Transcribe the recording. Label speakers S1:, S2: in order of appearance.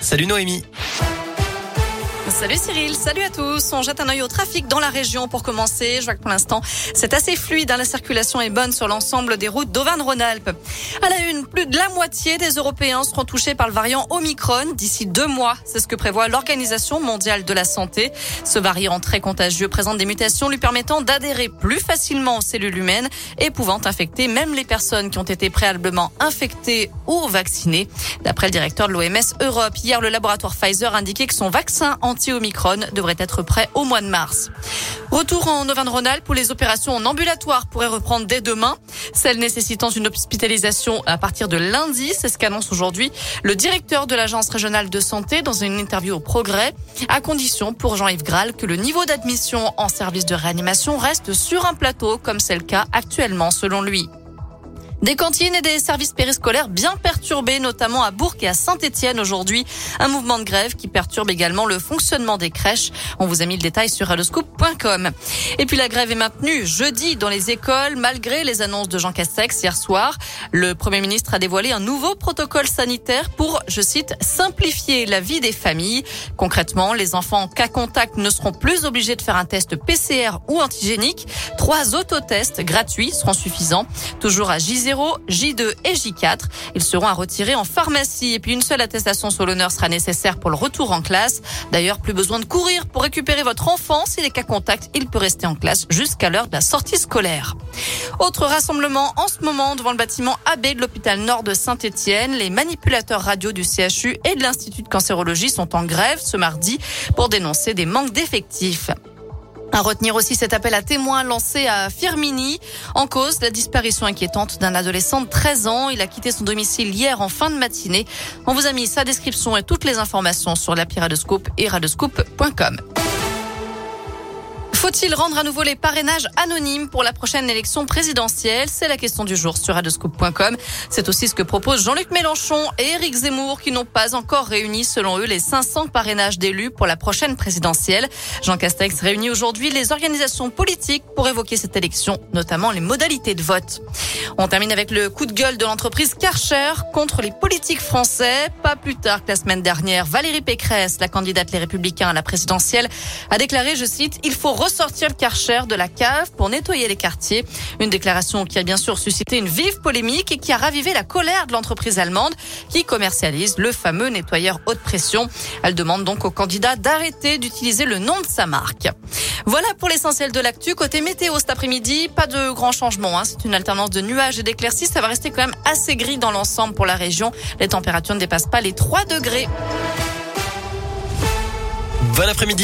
S1: Salut Noémie.
S2: Salut Cyril, salut à tous. On jette un œil au trafic dans la région pour commencer. Je vois que pour l'instant, c'est assez fluide. Hein. La circulation est bonne sur l'ensemble des routes d'Auvergne-Rhône-Alpes. À la une, plus de la moitié des Européens seront touchés par le variant Omicron d'ici deux mois. C'est ce que prévoit l'Organisation mondiale de la santé. Ce variant très contagieux présente des mutations lui permettant d'adhérer plus facilement aux cellules humaines et pouvant infecter même les personnes qui ont été préalablement infectées ou vaccinées. D'après le directeur de l'OMS Europe, hier, le laboratoire Pfizer indiquait que son vaccin anti omicron devrait être prêt au mois de mars. Retour en Auvergne-Rhône-Alpes où les opérations en ambulatoire pourraient reprendre dès demain. Celles nécessitant une hospitalisation à partir de lundi, c'est ce qu'annonce aujourd'hui le directeur de l'agence régionale de santé dans une interview au Progrès, à condition pour Jean-Yves Graal que le niveau d'admission en service de réanimation reste sur un plateau comme c'est le cas actuellement selon lui. Des cantines et des services périscolaires bien perturbés, notamment à Bourg et à Saint-Etienne aujourd'hui. Un mouvement de grève qui perturbe également le fonctionnement des crèches. On vous a mis le détail sur radoscoop.com. Et puis la grève est maintenue jeudi dans les écoles, malgré les annonces de Jean Castex hier soir. Le Premier ministre a dévoilé un nouveau protocole sanitaire pour, je cite, simplifier la vie des familles. Concrètement, les enfants en cas contact ne seront plus obligés de faire un test PCR ou antigénique. Trois autotests gratuits seront suffisants. Toujours à Gisèle J2 et J4. Ils seront à retirer en pharmacie et puis une seule attestation sur l'honneur sera nécessaire pour le retour en classe. D'ailleurs, plus besoin de courir pour récupérer votre enfant. S'il est cas contact, il peut rester en classe jusqu'à l'heure de la sortie scolaire. Autre rassemblement en ce moment devant le bâtiment AB de l'hôpital Nord de Saint-Étienne. Les manipulateurs radio du CHU et de l'Institut de cancérologie sont en grève ce mardi pour dénoncer des manques d'effectifs. À retenir aussi cet appel à témoins lancé à Firmini. En cause, la disparition inquiétante d'un adolescent de 13 ans. Il a quitté son domicile hier en fin de matinée. On vous a mis sa description et toutes les informations sur l'appli Radescope et radescope.com. Faut-il rendre à nouveau les parrainages anonymes pour la prochaine élection présidentielle C'est la question du jour sur radescoop.com. C'est aussi ce que proposent Jean-Luc Mélenchon et Éric Zemmour qui n'ont pas encore réuni selon eux les 500 parrainages d'élus pour la prochaine présidentielle. Jean Castex réunit aujourd'hui les organisations politiques pour évoquer cette élection, notamment les modalités de vote. On termine avec le coup de gueule de l'entreprise Karcher contre les politiques français. Pas plus tard que la semaine dernière, Valérie Pécresse, la candidate Les Républicains à la présidentielle, a déclaré, je cite, il faut sortir le Karcher de la cave pour nettoyer les quartiers. Une déclaration qui a bien sûr suscité une vive polémique et qui a ravivé la colère de l'entreprise allemande qui commercialise le fameux nettoyeur haute pression. Elle demande donc aux candidats d'arrêter d'utiliser le nom de sa marque. Voilà pour l'essentiel de l'actu. Côté météo cet après-midi, pas de grands changements. Hein. C'est une alternance de nuages et d'éclaircies. Ça va rester quand même assez gris dans l'ensemble pour la région. Les températures ne dépassent pas les 3 degrés.
S1: Bon après-midi.